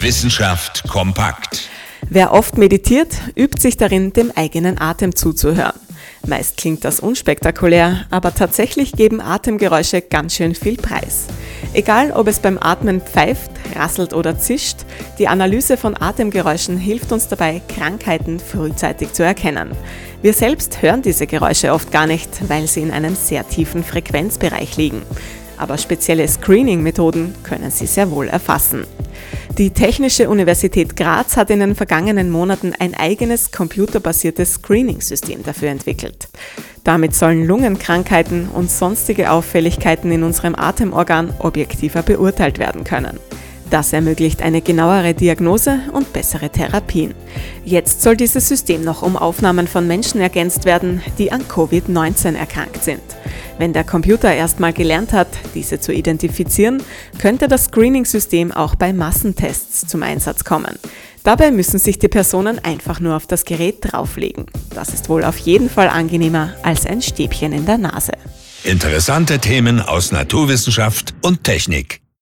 Wissenschaft kompakt. Wer oft meditiert, übt sich darin, dem eigenen Atem zuzuhören. Meist klingt das unspektakulär, aber tatsächlich geben Atemgeräusche ganz schön viel Preis. Egal, ob es beim Atmen pfeift, rasselt oder zischt, die Analyse von Atemgeräuschen hilft uns dabei, Krankheiten frühzeitig zu erkennen. Wir selbst hören diese Geräusche oft gar nicht, weil sie in einem sehr tiefen Frequenzbereich liegen. Aber spezielle Screening-Methoden können sie sehr wohl erfassen. Die Technische Universität Graz hat in den vergangenen Monaten ein eigenes computerbasiertes Screening-System dafür entwickelt. Damit sollen Lungenkrankheiten und sonstige Auffälligkeiten in unserem Atemorgan objektiver beurteilt werden können. Das ermöglicht eine genauere Diagnose und bessere Therapien. Jetzt soll dieses System noch um Aufnahmen von Menschen ergänzt werden, die an Covid-19 erkrankt sind. Wenn der Computer erstmal gelernt hat, diese zu identifizieren, könnte das Screening-System auch bei Massentests zum Einsatz kommen. Dabei müssen sich die Personen einfach nur auf das Gerät drauflegen. Das ist wohl auf jeden Fall angenehmer als ein Stäbchen in der Nase. Interessante Themen aus Naturwissenschaft und Technik.